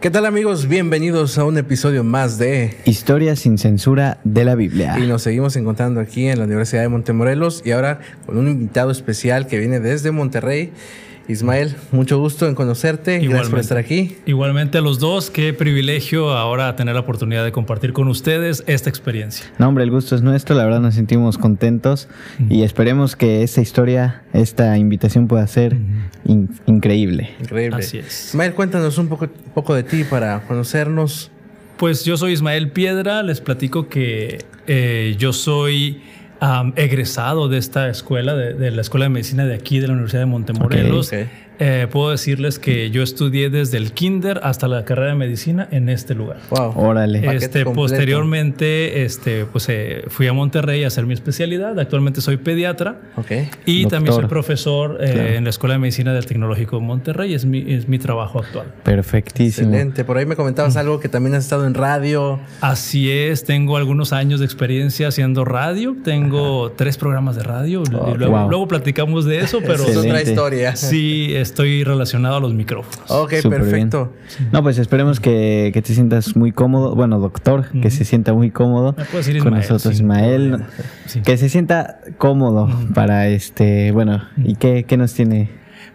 ¿Qué tal amigos? Bienvenidos a un episodio más de Historia sin censura de la Biblia. Y nos seguimos encontrando aquí en la Universidad de Montemorelos y ahora con un invitado especial que viene desde Monterrey. Ismael, mucho gusto en conocerte. Igualmente. Gracias por estar aquí. Igualmente a los dos, qué privilegio ahora tener la oportunidad de compartir con ustedes esta experiencia. No, hombre, el gusto es nuestro, la verdad nos sentimos contentos y esperemos que esta historia, esta invitación pueda ser increíble. Increíble. Así es. Ismael, cuéntanos un poco, poco de ti para conocernos. Pues yo soy Ismael Piedra, les platico que eh, yo soy egresado de esta escuela, de, la Escuela de Medicina de aquí, de la Universidad de Montemorelos. Eh, puedo decirles que yo estudié desde el kinder hasta la carrera de medicina en este lugar. Wow. Órale. Este, posteriormente, este, pues eh, fui a Monterrey a hacer mi especialidad. Actualmente soy pediatra. Okay. Y también soy profesor eh, en la Escuela de Medicina del Tecnológico de Monterrey. Es mi, es mi trabajo actual. Perfectísimo. Excelente. Por ahí me comentabas algo que también has estado en radio. Así es. Tengo algunos años de experiencia haciendo radio. Tengo tres programas de radio. Oh, luego, luego, platicamos de eso, pero es otra historia. Sí, estoy relacionado a los micrófonos. Ok, perfecto. No, pues esperemos que, te sientas muy cómodo. Bueno, doctor, que se sienta muy cómodo con nosotros, Ismael. Que se sienta cómodo para este. Bueno, ¿y qué, qué nos tiene?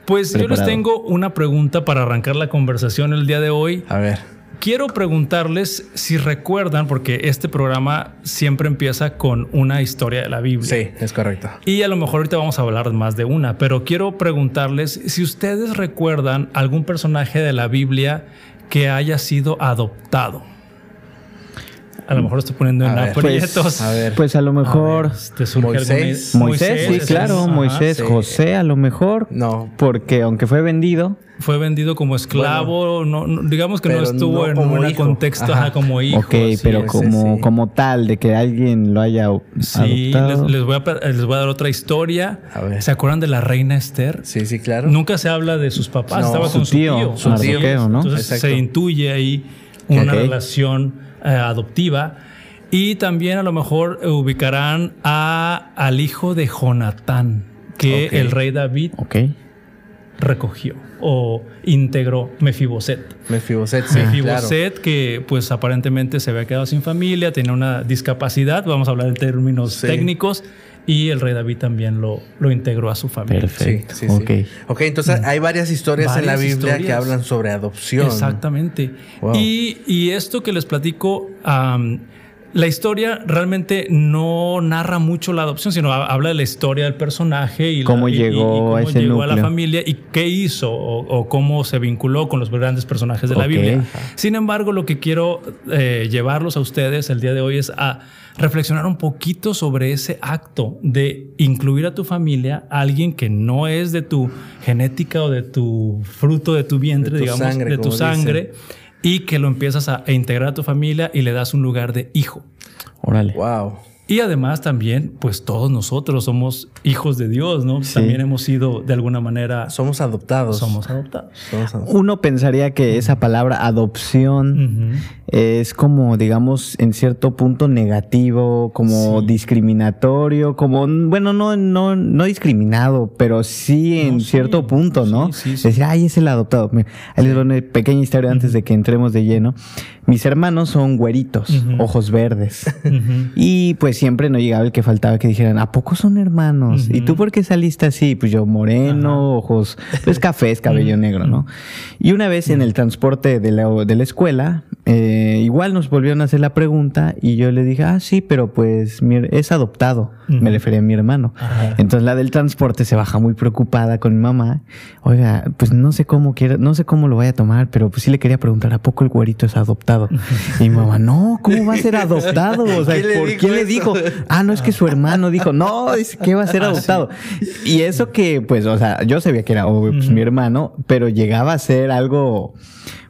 Pues yo les tengo una pregunta para arrancar la conversación el día de hoy. A ver. Quiero preguntarles si recuerdan, porque este programa siempre empieza con una historia de la Biblia. Sí, es correcto. Y a lo mejor ahorita vamos a hablar más de una, pero quiero preguntarles si ustedes recuerdan algún personaje de la Biblia que haya sido adoptado. A lo mejor estoy poniendo en aprietos. Pues, a ver. Pues a lo mejor. Moisés. Moisés, sí, claro. Moisés, José, a lo mejor. No. Porque aunque fue vendido. Fue vendido como esclavo. no, digamos que no estuvo en un contexto como hijo. Ok, pero como, como tal, de que alguien lo haya. Sí, les, voy a, les voy a dar otra historia. ¿Se acuerdan de la reina Esther? Sí, sí, claro. Nunca se habla de sus papás. Estaba con su tío. Su tío. ¿no? Entonces se intuye ahí una relación eh, adoptiva. Y también a lo mejor ubicarán a, al hijo de Jonatán, que el rey David recogió o integró Mefiboset. Mefiboset, sí, Mefiboset, que pues aparentemente se había quedado sin familia, tenía una discapacidad, vamos a hablar en términos técnicos, y el rey David también lo, lo integró a su familia. Perfecto. Sí, sí, ok, entonces hay varias historias en la Biblia que hablan sobre adopción. Exactamente. Y, y, esto que les platico, la historia realmente no narra mucho la adopción, sino habla de la historia del personaje y cómo llegó, a, llegó a la familia y qué hizo o, cómo se vinculó con los grandes personajes de la Biblia. Sin embargo, lo que quiero eh, llevarlos a ustedes el día de hoy es a reflexionar un poquito sobre ese acto de incluir a tu familia, a alguien que no es de tu genética o de tu fruto de tu vientre, digamos, de tu sangre y que lo empiezas a, integrar a tu familia y le das un lugar de hijo. Órale. Wow. Y además también, pues todos nosotros somos hijos de Dios, ¿no? También hemos sido de alguna manera... Somos adoptados. Somos adoptados. Uno pensaría que esa palabra adopción es como, digamos, en cierto punto negativo, como discriminatorio, como, bueno, no, no, no discriminado, pero sí en cierto punto, ¿no? Decir, ay, es el adoptado. ahí les doy una pequeña historia antes de que entremos de lleno. Mis hermanos son güeritos, ojos verdes. Y pues siempre no llegaba el que faltaba que dijeran, ¿a poco son hermanos? ¿Y tú por qué saliste así? Pues yo moreno, ojos, pues cafés, cabello negro, ¿no? Y una vez en el transporte de la, de la escuela, eh, igual nos volvieron a hacer la pregunta y yo le dije, ah, sí, pero pues es adoptado. Me refería a mi hermano. Entonces la del transporte se baja muy preocupada con mi mamá. Oiga, pues no sé cómo quiera, no sé cómo lo vaya a tomar, pero pues sí le quería preguntar, ¿a poco el güerito es adoptado? Y mi mamá, no, ¿cómo va a ser adoptado? O sea, ¿por qué le dijo? Ah, no, es que su hermano dijo, no, dice que va a ser ah, adoptado. Y eso que, pues, o sea, yo sabía que era pues, mi hermano, pero llegaba a ser algo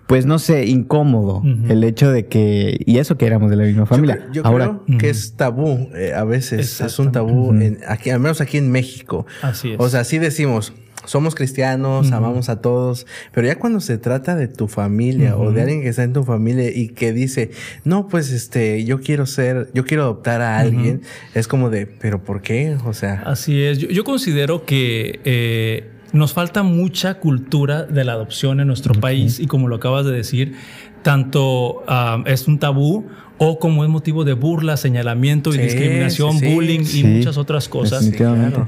pues no sé, incómodo el hecho de que, y eso que éramos de la misma familia. Yo, creo que es tabú, eh, a veces es un tabú, aquí, al menos aquí en México. Así es. O sea, sí decimos, somos cristianos, amamos a todos, pero ya cuando se trata de tu familia o de alguien que está en tu familia y que dice, no, pues este, yo quiero ser, yo quiero adoptar a alguien, es como de, pero ¿por qué? O sea. Así es, yo, considero que... Eh, nos falta mucha cultura de la adopción en nuestro país y como lo acabas de decir, tanto ah, es un tabú o como es motivo de burla, señalamiento y discriminación, bullying y muchas otras cosas.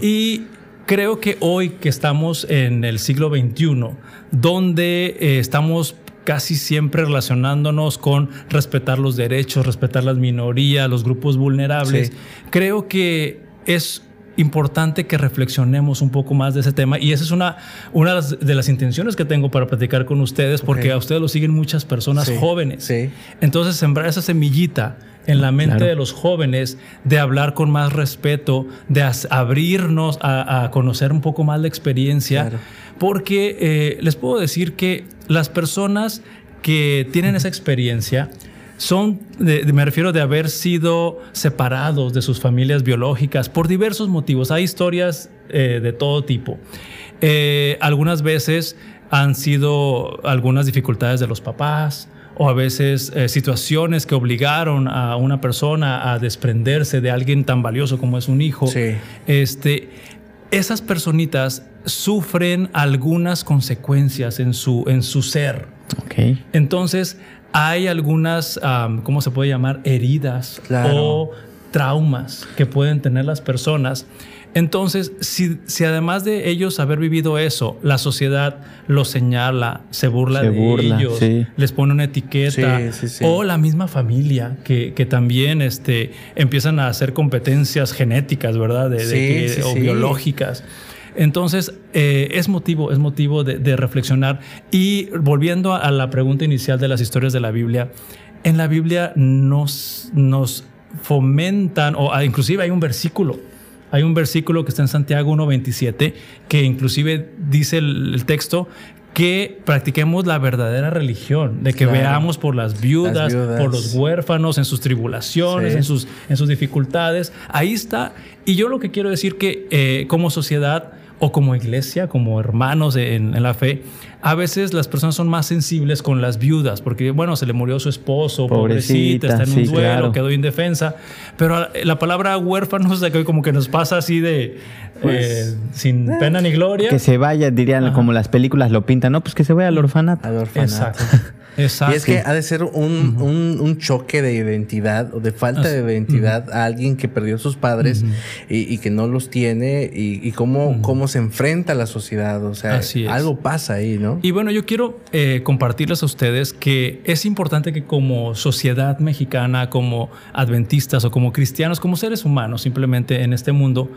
Y creo que hoy que estamos en el siglo XXI, donde eh, estamos casi siempre relacionándonos con respetar los derechos, respetar las minorías, los grupos vulnerables, creo que es importante que reflexionemos un poco más de ese tema. Y esa es una, una de las intenciones que tengo para platicar con ustedes porque a ustedes lo siguen muchas personas jóvenes. Entonces sembrar esa semillita en la mente de los jóvenes de hablar con más respeto, de abrirnos a, conocer un poco más la experiencia, porque eh, les puedo decir que las personas que tienen esa experiencia, son, me refiero de haber sido separados de sus familias biológicas por diversos motivos. Hay historias eh, de todo tipo. Eh, algunas veces han sido algunas dificultades de los papás o a veces eh, situaciones que obligaron a una persona a desprenderse de alguien tan valioso como es un hijo. Este, esas personitas sufren algunas consecuencias en su, en su ser. Okay. Entonces, hay algunas, ¿cómo se puede llamar? Heridas o traumas que pueden tener las personas. Entonces, si, si, además de ellos haber vivido eso, la sociedad los señala, se burla de ellos, les pone una etiqueta, o la misma familia que, que, también este, empiezan a hacer competencias genéticas, ¿verdad? De, o biológicas. Entonces, eh, es motivo, es motivo de, reflexionar. Y volviendo a, la pregunta inicial de las historias de la Biblia, en la Biblia nos, nos fomentan, o inclusive hay un versículo, hay un versículo que está en Santiago 1.27, que inclusive dice el, texto que practiquemos la verdadera religión, de que veamos por las viudas, por los huérfanos, en sus tribulaciones, en, sus, en sus dificultades. Ahí está. Y yo lo que quiero decir que eh, como sociedad o como iglesia, como hermanos en, la fe, a veces las personas son más sensibles con las viudas, porque bueno, se le murió su esposo, pobrecita, está en un duelo, quedó indefensa, pero la palabra huérfano que como que nos pasa así de pues, eh, sin eh, pena ni gloria. Que se vaya, dirían, como las películas lo pintan, no, pues que se vaya al orfanato. Al orfanato. Exacto. Exacto. Y es que ha de ser un, un, choque de identidad o de falta de identidad a alguien que perdió a sus padres y, que no los tiene y, cómo, cómo se enfrenta a la sociedad. O sea, algo pasa ahí, ¿no? Y bueno, yo quiero eh, compartirles a ustedes que es importante que como sociedad mexicana, como adventistas o como cristianos, como seres humanos simplemente en este mundo,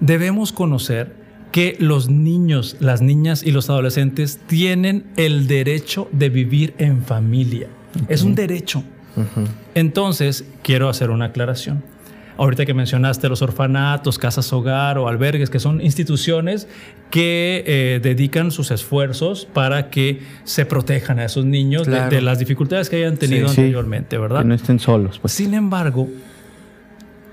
debemos conocer que los niños, las niñas y los adolescentes tienen el derecho de vivir en familia. Es un derecho. Entonces, quiero hacer una aclaración. Ahorita que mencionaste los orfanatos, casas hogar o albergues, que son instituciones que eh, dedican sus esfuerzos para que se protejan a esos niños de, las dificultades que hayan tenido anteriormente, ¿verdad? Que no estén solos. Pues. Sin embargo,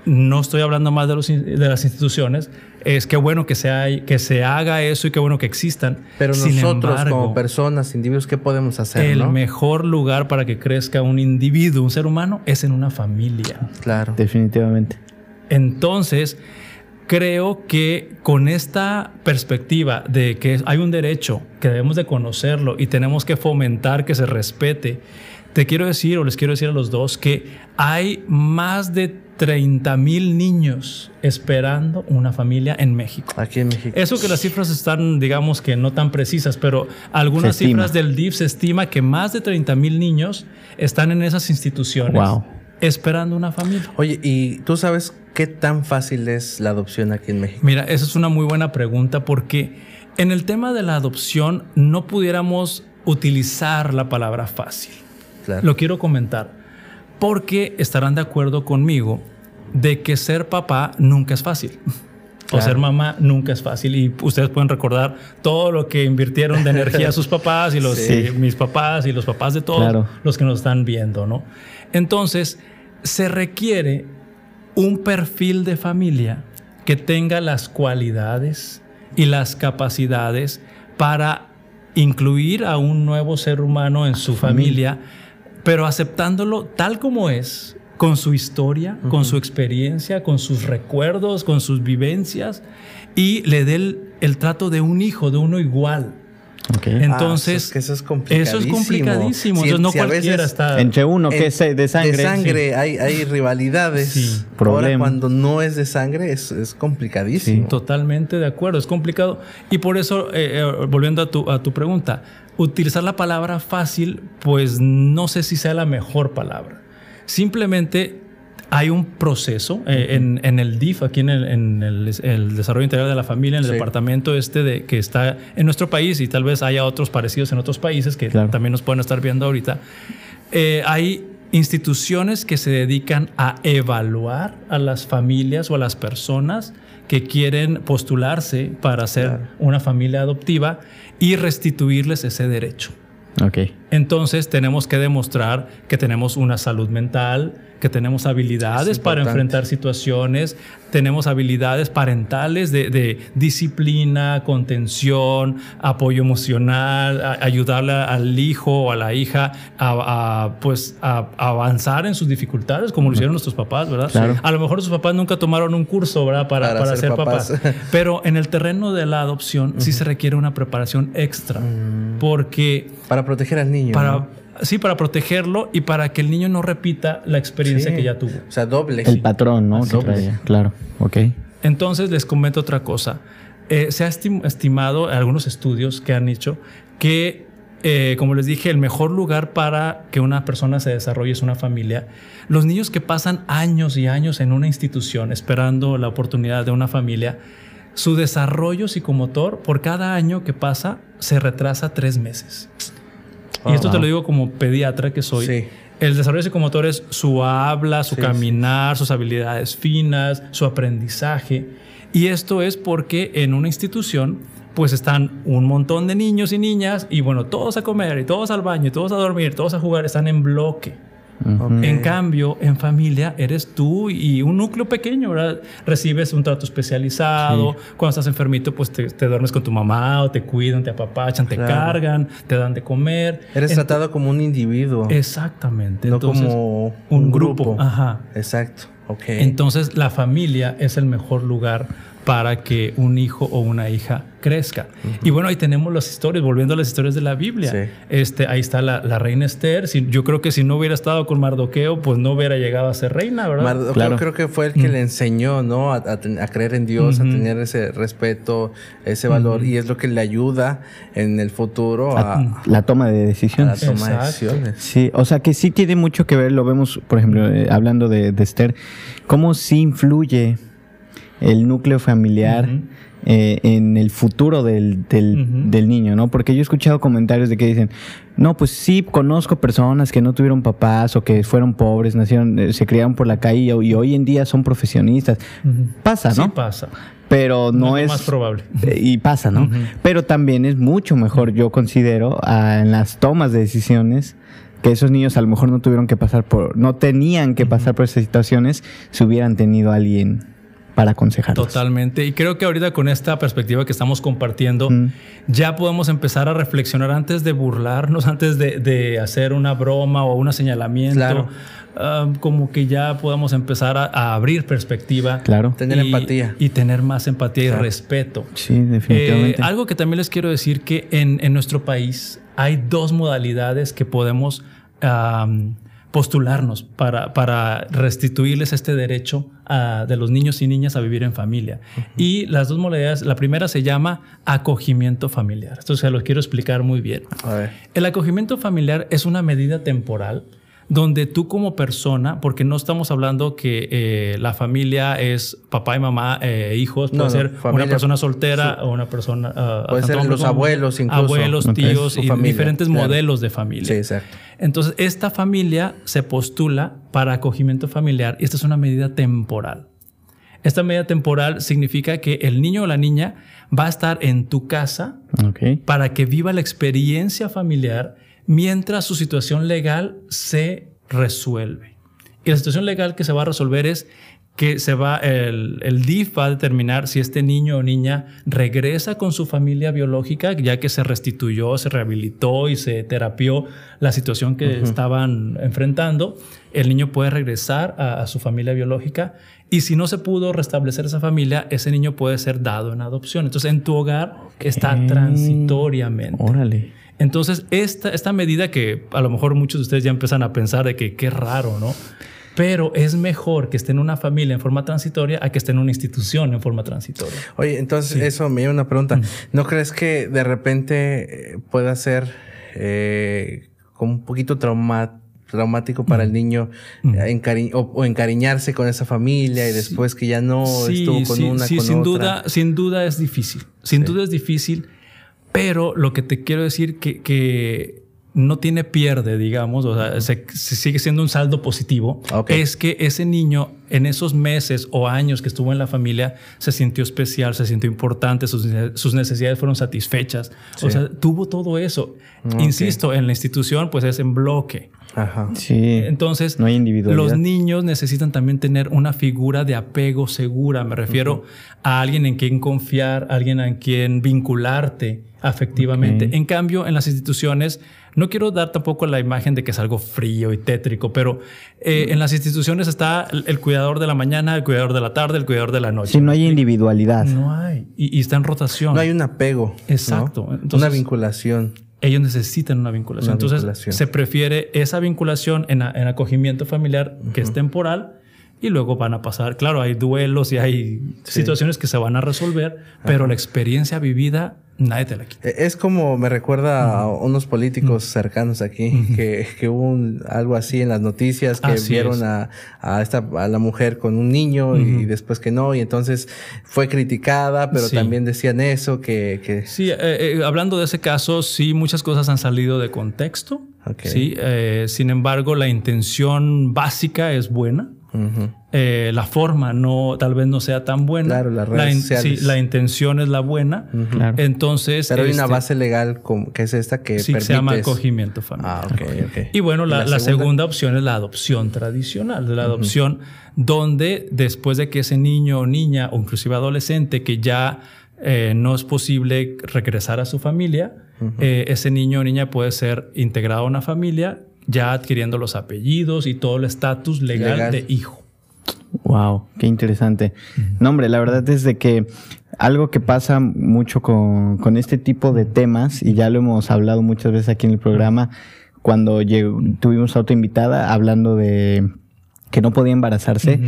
no estoy hablando más de, los, de las instituciones, es que bueno que se, que se haga eso y qué bueno que existan. Pero nosotros como personas, individuos, ¿qué podemos hacer? El mejor lugar para que crezca un individuo, un ser humano, es en una familia. Claro. Definitivamente. Entonces, creo que con esta perspectiva de que hay un derecho, que debemos de conocerlo y tenemos que fomentar que se respete, te quiero decir o les quiero decir a los dos que hay más de 30 mil niños esperando una familia en México. Aquí en México. Eso que las cifras están, digamos que no tan precisas, pero algunas cifras del DIF se estima que más de 30 mil niños están en esas instituciones esperando una familia. Oye, ¿y tú sabes qué tan fácil es la adopción aquí en México? Mira, esa es una muy buena pregunta porque en el tema de la adopción no pudiéramos utilizar la palabra fácil. Claro. Lo quiero comentar porque estarán de acuerdo conmigo de que ser papá nunca es fácil. O ser mamá nunca es fácil. Y ustedes pueden recordar todo lo que invirtieron de energía sus papás y los mis papás y los papás de todos los que nos están viendo, ¿no? Entonces, se requiere un perfil de familia que tenga las cualidades y las capacidades para incluir a un nuevo ser humano en su familia pero aceptándolo tal como es, con su historia, con su experiencia, con sus recuerdos, con sus vivencias y le dé el, trato de un hijo, de uno igual. Entonces, ah, eso, es, complicadísimo. Eso es complicadísimo. Entonces, no cualquiera está. Entre uno que es de sangre. De sangre hay, hay, rivalidades. Sí. Ahora, cuando no es de sangre, es, es complicadísimo. totalmente de acuerdo. Es complicado. Y por eso, eh, eh, volviendo a tu, a tu pregunta, utilizar la palabra fácil, pues no sé si sea la mejor palabra. Simplemente hay un proceso eh, en, el DIF, aquí en, el, Desarrollo Integral de la Familia, en el departamento este de, que está en nuestro país y tal vez haya otros parecidos en otros países que también nos pueden estar viendo ahorita. Eh, hay instituciones que se dedican a evaluar a las familias o a las personas que quieren postularse para ser una familia adoptiva y restituirles ese derecho. Okay. Entonces tenemos que demostrar que tenemos una salud mental, que tenemos habilidades para enfrentar situaciones, tenemos habilidades parentales de, disciplina, contención, apoyo emocional, ayudarle al hijo o a la hija a, pues, a, avanzar en sus dificultades, como lo hicieron nuestros papás, ¿verdad? A lo mejor sus papás nunca tomaron un curso, ¿verdad? Para, para, ser, papás. Pero en el terreno de la adopción sí se requiere una preparación extra, mm. Porque... Para proteger al niño. Para, Sí, para protegerlo y para que el niño no repita la experiencia que ya tuvo. O sea, doble. El patrón, ¿no? Claro, ok. Entonces les comento otra cosa. Eh, se ha estimado algunos estudios que han hecho que, eh, como les dije, el mejor lugar para que una persona se desarrolle es una familia. Los niños que pasan años y años en una institución esperando la oportunidad de una familia, su desarrollo psicomotor por cada año que pasa se retrasa tres meses y esto te lo digo como pediatra que soy. El desarrollo psicomotor es su habla, su caminar, sus habilidades finas, su aprendizaje. Y esto es porque en una institución pues están un montón de niños y niñas y bueno, todos a comer y todos al baño y todos a dormir, todos a jugar, están en bloque. En cambio, en familia eres tú y un núcleo pequeño, ¿verdad? Recibes un trato especializado. Cuando estás enfermito, pues te, duermes con tu mamá o te cuidan, te apapachan, te cargan, te dan de comer. Eres tratado como un individuo. Exactamente. No como un, grupo. Ajá. Exacto. Okay. Entonces, la familia es el mejor lugar para que un hijo o una hija crezca. Y bueno, ahí tenemos las historias, volviendo a las historias de la Biblia. Este, ahí está la, reina Esther. yo creo que si no hubiera estado con Mardoqueo, pues no hubiera llegado a ser reina, ¿verdad? Mardoqueo creo que fue el que le enseñó, ¿no? A, creer en Dios, a tener ese respeto, ese valor. Y es lo que le ayuda en el futuro a... La toma de decisiones. la toma de decisiones. Sí, o sea que sí tiene mucho que ver, lo vemos, por ejemplo, eh, hablando de, de Esther, cómo sí influye el núcleo familiar eh, en el futuro del, del, niño, ¿no? Porque yo he escuchado comentarios de que dicen, no, pues sí, conozco personas que no tuvieron papás o que fueron pobres, nacieron, eh, se criaron por la calle y, hoy en día son profesionistas. Pasa, ¿no? Sí pasa. Pero no, es... más probable. Eh, y pasa, ¿no? Pero también es mucho mejor, yo considero, en las tomas de decisiones que esos niños a lo mejor no tuvieron que pasar por, no tenían que pasar por esas situaciones si hubieran tenido a alguien para aconsejarlos. Totalmente. Y creo que ahorita con esta perspectiva que estamos compartiendo, ya podemos empezar a reflexionar antes de burlarnos, antes de, hacer una broma o un señalamiento. Ah, como que ya podamos empezar a, abrir perspectiva. Claro. Tener empatía. Y tener más empatía y respeto. Sí, definitivamente. Eh, algo que también les quiero decir que en, en nuestro país hay dos modalidades que podemos postularnos para, para restituirles este derecho de los niños y niñas a vivir en familia. Y las dos modalidades, la primera se llama acogimiento familiar. Esto se lo quiero explicar muy bien. El acogimiento familiar es una medida temporal donde tú como persona, porque no estamos hablando que eh, la familia es papá y mamá, eh, hijos, puede ser una persona soltera o una persona... Uh, puede ser los abuelos incluso. Abuelos, tíos y diferentes modelos de familia. Sí, exacto. Entonces, esta familia se postula para acogimiento familiar y esta es una medida temporal. Esta medida temporal significa que el niño o la niña va a estar en tu casa para que viva la experiencia familiar mientras su situación legal se resuelve. Y la situación legal que se va a resolver es que se va, el, el, DIF va a determinar si este niño o niña regresa con su familia biológica, ya que se restituyó, se rehabilitó y se terapió la situación que estaban enfrentando. El niño puede regresar a, su familia biológica y si no se pudo restablecer esa familia, ese niño puede ser dado en adopción. Entonces, en tu hogar está transitoriamente. Órale. Entonces, esta, esta medida que a lo mejor muchos de ustedes ya empiezan a pensar de que qué raro, ¿no? pero es mejor que esté en una familia en forma transitoria a que esté en una institución en forma transitoria. Oye, entonces eso me lleva una pregunta. Mm. ¿No crees que de repente eh, pueda ser eh, como un poquito traumático para el niño mm. eh, o, encariñarse con esa familia y después que ya no estuvo con una con sin otra. duda sin duda es difícil sin duda es difícil pero lo que te quiero decir que, que no tiene pierde, digamos, o sea, se, sigue siendo un saldo positivo, es que ese niño en esos meses o años que estuvo en la familia se sintió especial, se sintió importante, sus, necesidades fueron satisfechas, o sea, tuvo todo eso. Insisto, en la institución pues es en bloque. Ajá. Sí. Entonces, no hay los niños necesitan también tener una figura de apego segura. Me refiero a alguien en quien confiar, alguien en quien vincularte afectivamente. En cambio, en las instituciones, no quiero dar tampoco la imagen de que es algo frío y tétrico, pero eh, en las instituciones está el, cuidador de la mañana, el cuidador de la tarde, el cuidador de la noche. Si no hay individualidad. No hay. Y, está en rotación. No hay un apego. Exacto. una vinculación. Ellos necesitan una vinculación. Entonces, se prefiere esa vinculación en, acogimiento familiar que es temporal y luego van a pasar. Claro, hay duelos y hay situaciones que se van a resolver, pero la experiencia vivida nadie te la quita. E, es como me recuerda a unos políticos cercanos aquí, que, que, hubo algo así en las noticias, que vieron a, a, esta, a la mujer con un niño y después que no, y entonces fue criticada, pero también decían eso, que... que... Sí, eh, eh, hablando de ese caso, sí, muchas cosas han salido de contexto. Sí, eh, sin embargo, la intención básica es buena. Eh, la forma no, tal vez no sea tan buena. Claro, la, la intención es la buena. Entonces. Pero hay una este, base legal que es esta que sí, se llama acogimiento familiar. Ah, okay, okay. Y bueno, la, segunda? opción es la adopción tradicional, la adopción donde después de que ese niño o niña o inclusive adolescente que ya eh, no es posible regresar a su familia, eh, ese niño o niña puede ser integrado a una familia ya adquiriendo los apellidos y todo el estatus legal, de hijo. Wow, qué interesante. No, hombre, la verdad es de que algo que pasa mucho con, con, este tipo de temas, y ya lo hemos hablado muchas veces aquí en el programa, cuando tuvimos a otra invitada hablando de que no podía embarazarse.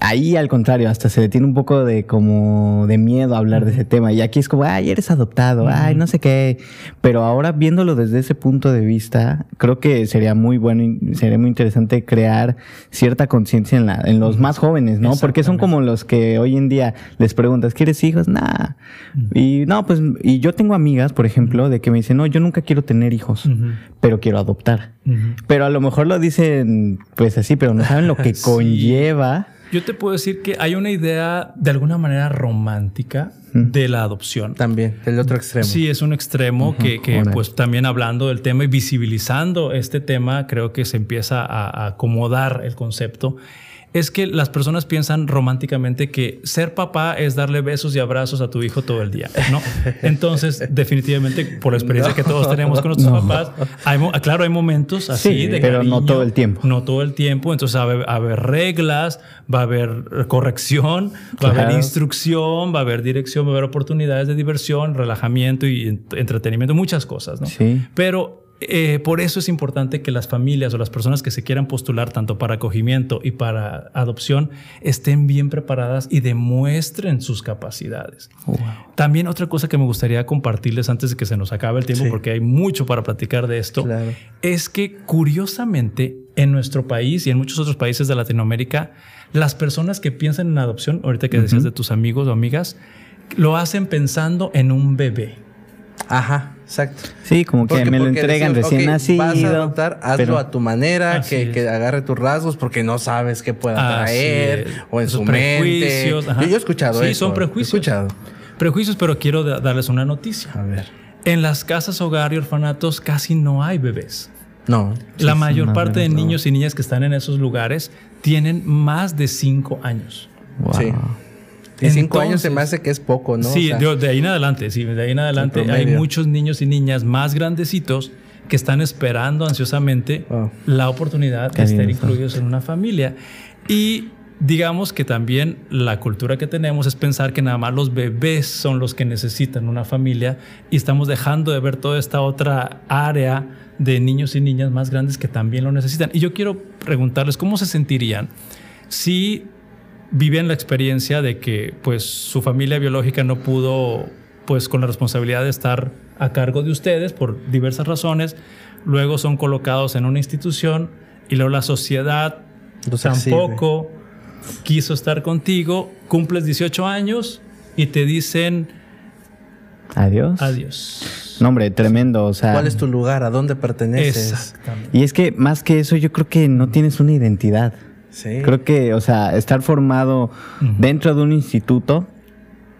Ahí al contrario, hasta se le tiene un poco de como de miedo a hablar de ese tema. Y aquí es como, ay, eres adoptado, ay, no sé qué. Pero ahora viéndolo desde ese punto de vista, creo que sería muy bueno y sería muy interesante crear cierta conciencia en, la, en los más jóvenes, ¿no? Porque son como los que hoy en día les preguntas, ¿quieres hijos? Nah. Y no, pues, y yo tengo amigas, por ejemplo, de que me dicen, no, yo nunca quiero tener hijos, pero quiero adoptar. Pero a lo mejor lo dicen, pues así, pero no saben lo que conlleva yo te puedo decir que hay una idea de alguna manera romántica de la adopción. También, el otro extremo. Sí, es un extremo que, pues también hablando del tema y visibilizando este tema, creo que se empieza a acomodar el concepto es que las personas piensan románticamente que ser papá es darle besos y abrazos a tu hijo todo el día, ¿no? Entonces, definitivamente, por la experiencia que todos tenemos con nuestros papás, claro, hay momentos así de pero no todo el tiempo. No todo el tiempo, entonces va a haber, reglas, va a haber corrección, va a haber instrucción, va a haber dirección, va a haber oportunidades de diversión, relajamiento y entretenimiento, muchas cosas, ¿no? Sí. Pero eh, por eso es importante que las familias o las personas que se quieran postular tanto para acogimiento y para adopción estén bien preparadas y demuestren sus capacidades. También otra cosa que me gustaría compartirles antes de que se nos acabe el tiempo, porque hay mucho para platicar de esto, es que curiosamente en nuestro país y en muchos otros países de Latinoamérica, las personas que piensan en adopción, ahorita que decías de tus amigos o amigas, lo hacen pensando en un bebé. Ajá, exacto. Sí, como que me lo entregan recién nacido. Vas a adoptar, hazlo a tu manera, que, que, agarre tus rasgos porque no sabes qué pueda traer o en su mente. Yo, yo, he escuchado sí, son prejuicios. He escuchado. Prejuicios, pero quiero darles una noticia. A ver. En las casas hogar y orfanatos casi no hay bebés. No. La mayor parte de niños y niñas que están en esos lugares tienen más de cinco años. Sí. Y cinco años se me hace que es poco, ¿no? Sí, de, ahí en adelante, sí, de ahí en adelante hay muchos niños y niñas más grandecitos que están esperando ansiosamente la oportunidad de estar incluidos en una familia. Y digamos que también la cultura que tenemos es pensar que nada más los bebés son los que necesitan una familia y estamos dejando de ver toda esta otra área de niños y niñas más grandes que también lo necesitan. Y yo quiero preguntarles cómo se sentirían si viven la experiencia de que pues su familia biológica no pudo pues con la responsabilidad de estar a cargo de ustedes por diversas razones, luego son colocados en una institución y luego la sociedad tampoco quiso estar contigo, cumples 18 años y te dicen adiós. Adiós. No, hombre, tremendo. O sea, ¿Cuál es tu lugar? ¿A dónde perteneces? Exactamente. Y es que más que eso, yo creo que no tienes una identidad. Sí. Creo que, o sea, estar formado dentro de un instituto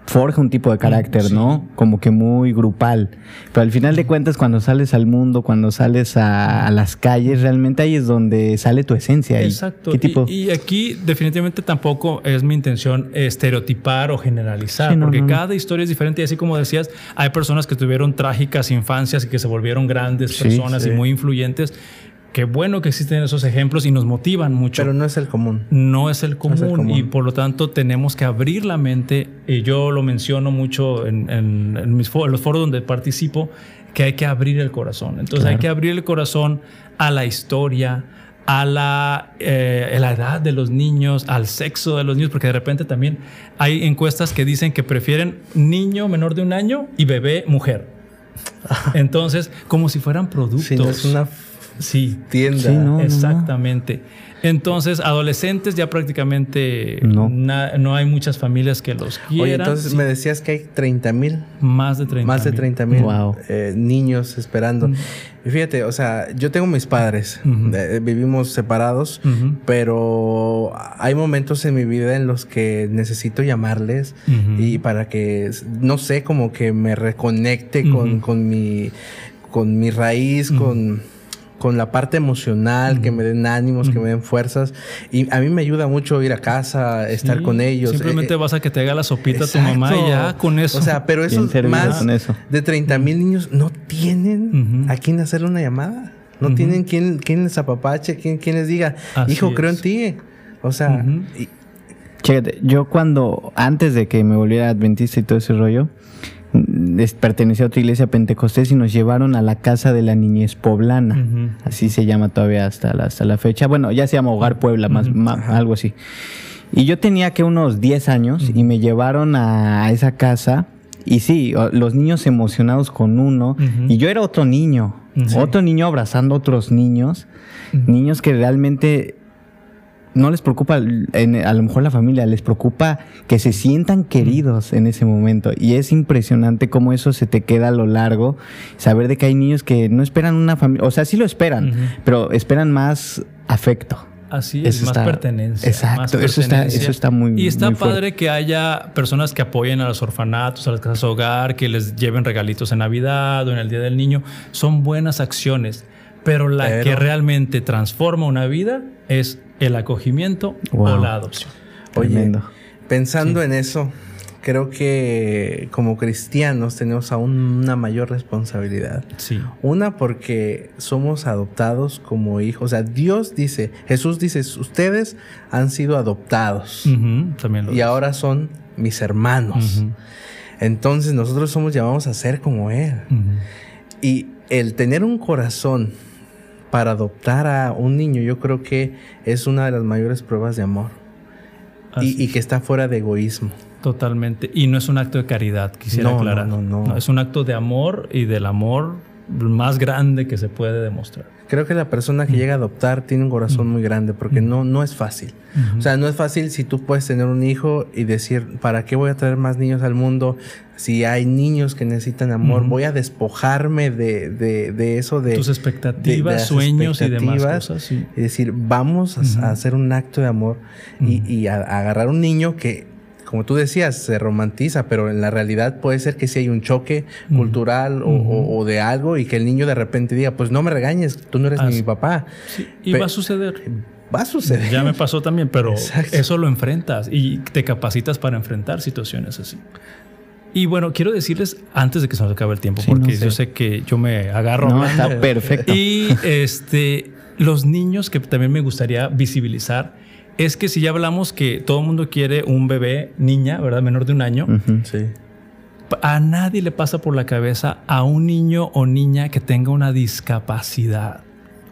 forja un tipo de carácter, ¿no? Como que muy grupal. Pero al final de cuentas, cuando sales al mundo, cuando sales a, las calles, realmente ahí es donde sale tu esencia. Exacto. Y, aquí definitivamente tampoco es mi intención estereotipar o generalizar, porque cada historia es diferente. Y así como decías, hay personas que tuvieron trágicas infancias y que se volvieron grandes personas y muy influyentes qué bueno que existen esos ejemplos y nos motivan mucho. Pero no es el común. No es el común, y por lo tanto tenemos que abrir la mente. Y yo lo menciono mucho en, mis los foros donde participo, que hay que abrir el corazón. Entonces hay que abrir el corazón a la historia, a la, eh, la, edad de los niños, al sexo de los niños, porque de repente también hay encuestas que dicen que prefieren niño menor de un año y bebé mujer. Entonces, como si fueran productos. Sí, es una Sí. Tienda. Exactamente. Entonces, adolescentes ya prácticamente no. hay muchas familias que los quieran. Oye, entonces me decías que hay 30 mil. Más de 30 Más de 30 mil eh, niños esperando. Fíjate, o sea, yo tengo mis padres, eh, vivimos separados, pero hay momentos en mi vida en los que necesito llamarles y para que, no sé, como que me reconecte con, con, mi, con mi raíz, con con la parte emocional, que me den ánimos, que me den fuerzas. Y a mí me ayuda mucho ir a casa, estar con ellos. Simplemente eh, vas a que te haga la sopita a tu mamá y ya con eso. O sea, pero esos más de 30 mil niños no tienen a quién hacerle una llamada. No tienen quien, quien les apapache, quien, quien les diga, hijo, creo en ti. O sea... yo cuando, antes de que me volviera adventista y todo ese rollo, pertenecía a otra iglesia pentecostés y nos llevaron a la casa de la niñez poblana. Así se llama todavía hasta la, hasta la fecha. Bueno, ya se llama Hogar Puebla, más, algo así. Y yo tenía que unos 10 años y me llevaron a esa casa. Y sí, los niños emocionados con uno. Y yo era otro niño. Otro niño abrazando a otros niños. Niños que realmente no les preocupa, en, a lo mejor la familia, les preocupa que se sientan queridos en ese momento. Y es impresionante cómo eso se te queda a lo largo. Saber de que hay niños que no esperan una familia, o sea, sí lo esperan, pero esperan más afecto. Así es, más pertenencia. Exacto, Eso, está, eso está muy Y está padre que haya personas que apoyen a los orfanatos, a las casas hogar, que les lleven regalitos en Navidad o en el Día del Niño. Son buenas acciones, pero la que realmente transforma una vida es el acogimiento o la adopción. Oye, pensando en eso, creo que como cristianos tenemos aún una mayor responsabilidad. Sí. Una porque somos adoptados como hijos. O sea, Dios dice, Jesús dice, ustedes han sido adoptados. También y ahora son mis hermanos. Entonces nosotros somos llamados a ser como Él. Y el tener un corazón para adoptar a un niño, yo creo que es una de las mayores pruebas de amor. Y, que está fuera de egoísmo. Totalmente. Y no es un acto de caridad, quisiera aclarar. No, no, no, Es un acto de amor y del amor más grande que se puede demostrar. Creo que la persona que llega a adoptar tiene un corazón muy grande porque no, no es fácil. O sea, no es fácil si tú puedes tener un hijo y decir, ¿para qué voy a traer más niños al mundo? Si hay niños que necesitan amor, voy a despojarme de, de, eso, de tus expectativas, sueños y demás cosas. Y decir, vamos a, hacer un acto de amor y, y a, agarrar un niño que como tú decías, se romantiza, pero en la realidad puede ser que sí hay un choque cultural o, de algo y que el niño de repente diga, pues no me regañes, tú no eres ni mi papá. y va a suceder. Va a suceder. Ya me pasó también, pero eso lo enfrentas y te capacitas para enfrentar situaciones así. Y bueno, quiero decirles antes de que se nos acabe el tiempo, porque yo sé que yo me agarro. No, está perfecto. Y este, los niños que también me gustaría visibilizar es que si ya hablamos que todo el mundo quiere un bebé, niña, ¿verdad? Menor de un año. Sí. A nadie le pasa por la cabeza a un niño o niña que tenga una discapacidad.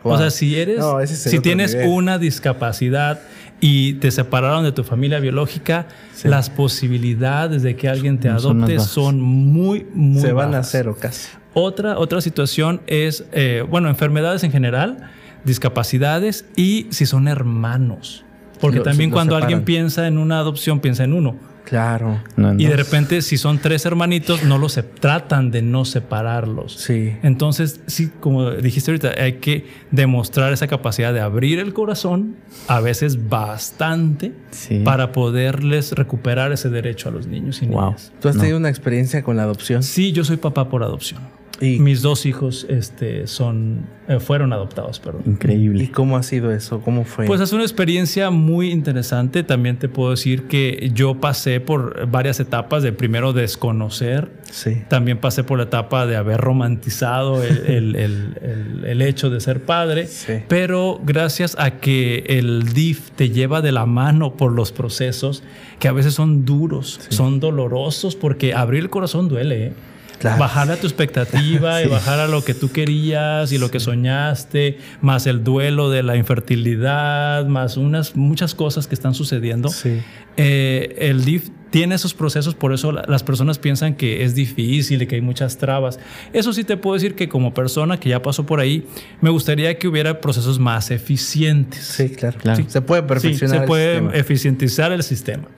O sea, si eres, si tienes una discapacidad y te separaron de tu familia biológica, las posibilidades de que alguien te adopte son, muy, muy Se van a cero casi. Otra, otra situación es, eh, bueno, enfermedades en general, discapacidades y si son hermanos. Porque también cuando alguien piensa en una adopción, piensa en uno. Claro. y de repente, si son tres hermanitos, no los se tratan de no separarlos. Sí. Entonces, sí, como dijiste ahorita, hay que demostrar esa capacidad de abrir el corazón, a veces bastante, para poderles recuperar ese derecho a los niños y niñas. ¿Tú has tenido una experiencia con la adopción? Sí, yo soy papá por adopción. Mis dos hijos este, son, eh, fueron adoptados, perdón. Increíble. ¿Y cómo ha sido eso? ¿Cómo fue? Pues es una experiencia muy interesante. También te puedo decir que yo pasé por varias etapas de primero desconocer. Sí. También pasé por la etapa de haber romantizado el, el, hecho de ser padre. Sí. Pero gracias a que el DIF te lleva de la mano por los procesos que a veces son duros, son dolorosos, porque abrir el corazón duele. ¿eh? Bajar a tu expectativa y bajar a lo que tú querías y lo que soñaste, más el duelo de la infertilidad, más unas muchas cosas que están sucediendo. Eh, el DIF tiene esos procesos, por eso las personas piensan que es difícil y que hay muchas trabas. Eso sí te puedo decir que como persona que ya pasó por ahí, me gustaría que hubiera procesos más eficientes. Sí, claro. Se puede perfeccionar. se puede eficientizar el sistema.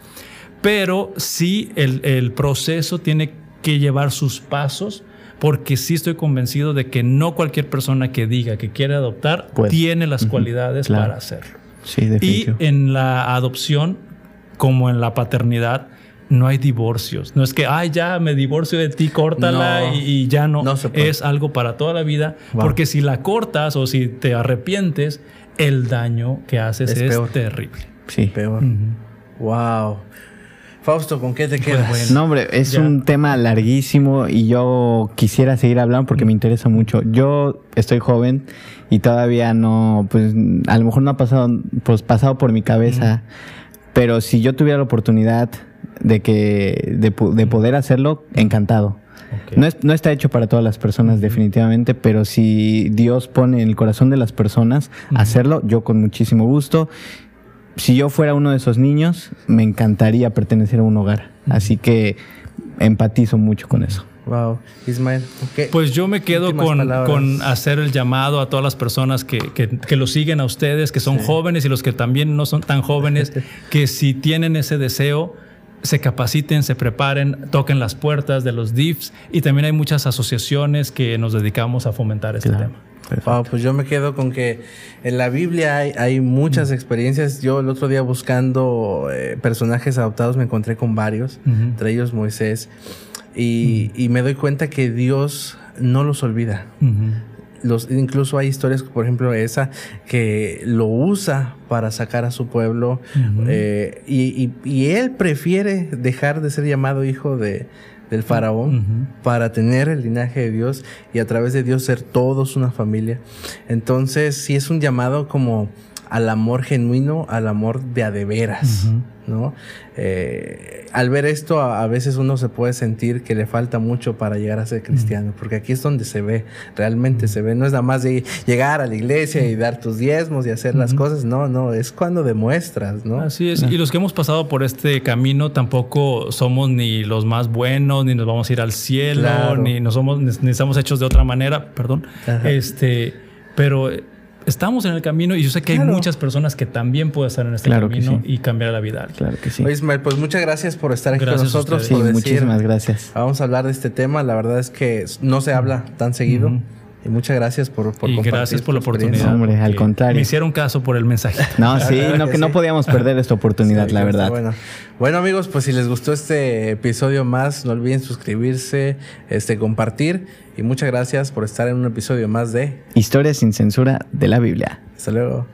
Pero sí el, el proceso tiene que que llevar sus pasos porque sí estoy convencido de que no cualquier persona que diga que quiere adoptar tiene las cualidades para hacerlo. Sí, y en la adopción, como en la paternidad, no hay divorcios. No es que, ay, ya me divorcio de ti, córtala y, ya no. es algo para toda la vida. Porque si la cortas o si te arrepientes, el daño que haces es, terrible. Sí. Peor. Wow. Fausto, ¿con qué te pues quedas? no, hombre, es un tema larguísimo y yo quisiera seguir hablando porque me interesa mucho. Yo estoy joven y todavía no, pues a lo mejor no ha pasado, pues, pasado por mi cabeza, pero si yo tuviera la oportunidad de que, de, poder hacerlo, encantado. No, no, está hecho para todas las personas, definitivamente, pero si Dios pone en el corazón de las personas hacerlo, yo con muchísimo gusto si yo fuera uno de esos niños, me encantaría pertenecer a un hogar. Así que empatizo mucho con eso. Wow, Ismael. Pues yo me quedo con, hacer el llamado a todas las personas que, que, lo siguen a ustedes, que son jóvenes y los que también no son tan jóvenes, que si tienen ese deseo, se capaciten, se preparen, toquen las puertas de los DIFs y también hay muchas asociaciones que nos dedicamos a fomentar este tema pues yo me quedo con que en la Biblia hay, muchas experiencias. Yo el otro día buscando eh, personajes adoptados me encontré con varios, entre ellos Moisés, y, me doy cuenta que Dios no los olvida. Los, incluso hay historias, por ejemplo, esa que lo usa para sacar a su pueblo eh, y, él prefiere dejar de ser llamado hijo de, del faraón para tener el linaje de Dios y a través de Dios ser todos una familia. Entonces, sí es un llamado como al amor genuino, al amor de a de veras, ¿no? Eh, al ver esto, a, veces uno se puede sentir que le falta mucho para llegar a ser cristiano, porque aquí es donde se ve, realmente se ve, no es nada más de llegar a la iglesia y dar tus diezmos y hacer las cosas, no, no, es cuando demuestras, ¿no? Así es, y los que hemos pasado por este camino tampoco somos ni los más buenos, ni nos vamos a ir al cielo, ni no somos, ni estamos hechos de otra manera, perdón, este, pero estamos en el camino y yo sé que hay muchas personas que también pueden estar en este camino y cambiar la vida. Claro que sí. Ismael, pues muchas gracias por estar aquí con nosotros. Sí, muchísimas gracias. Vamos a hablar de este tema. La verdad es que no se habla tan seguido. Y muchas gracias por, por y gracias por la oportunidad. Hombre, al contrario. Me hicieron caso por el mensaje. No, sí, no, que no podíamos perder esta oportunidad, la verdad. Bueno. bueno, amigos, pues si les gustó este episodio más, no olviden suscribirse, este, compartir. Y muchas gracias por estar en un episodio más de Historia sin censura de la Biblia. Hasta luego.